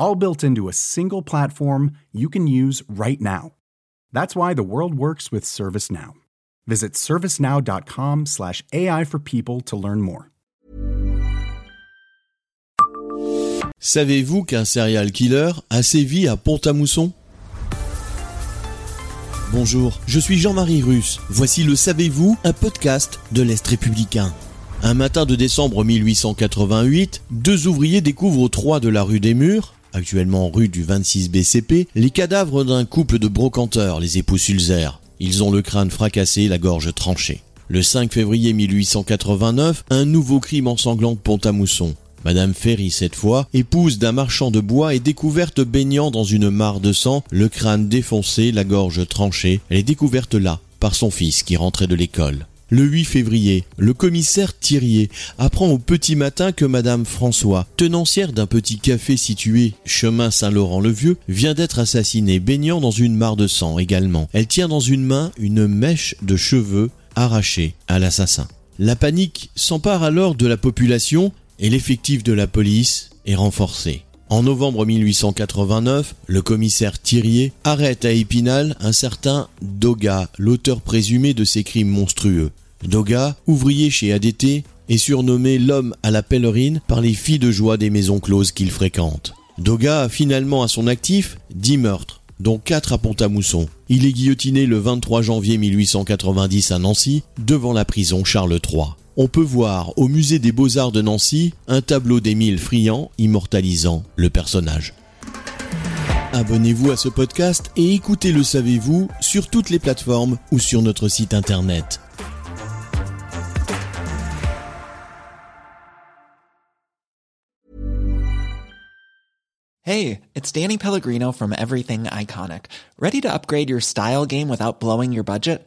all built into a single platform you can use right now. That's why the world works with ServiceNow. Visit servicenow.com/slash AI for people to learn more. Savez-vous qu'un serial killer a sévi à Pont-à-Mousson? Bonjour, je suis Jean-Marie Russe. Voici le Savez-vous, un podcast de l'Est républicain. Un matin de décembre 1888, deux ouvriers découvrent au 3 de la rue des Murs, actuellement rue du 26 BCP, les cadavres d'un couple de brocanteurs, les époux Sulzer. Ils ont le crâne fracassé, la gorge tranchée. Le 5 février 1889, un nouveau crime ensanglant Pont-à-Mousson. Madame Ferry, cette fois, épouse d'un marchand de bois, est découverte baignant dans une mare de sang, le crâne défoncé, la gorge tranchée. Elle est découverte là, par son fils qui rentrait de l'école. Le 8 février, le commissaire Thirier apprend au petit matin que Madame François, tenancière d'un petit café situé chemin Saint-Laurent-le-Vieux, vient d'être assassinée, baignant dans une mare de sang également. Elle tient dans une main une mèche de cheveux arrachée à l'assassin. La panique s'empare alors de la population et l'effectif de la police est renforcé. En novembre 1889, le commissaire Thirier arrête à Épinal un certain Doga, l'auteur présumé de ces crimes monstrueux. Doga, ouvrier chez ADT, est surnommé l'homme à la pèlerine par les filles de joie des maisons closes qu'il fréquente. Doga a finalement à son actif 10 meurtres, dont 4 à Pont-à-Mousson. Il est guillotiné le 23 janvier 1890 à Nancy, devant la prison Charles III. On peut voir au musée des beaux-arts de Nancy un tableau d'Émile Friand immortalisant le personnage. Abonnez-vous à ce podcast et écoutez Le Savez-vous sur toutes les plateformes ou sur notre site internet. Hey, it's Danny Pellegrino from Everything Iconic. Ready to upgrade your style game without blowing your budget?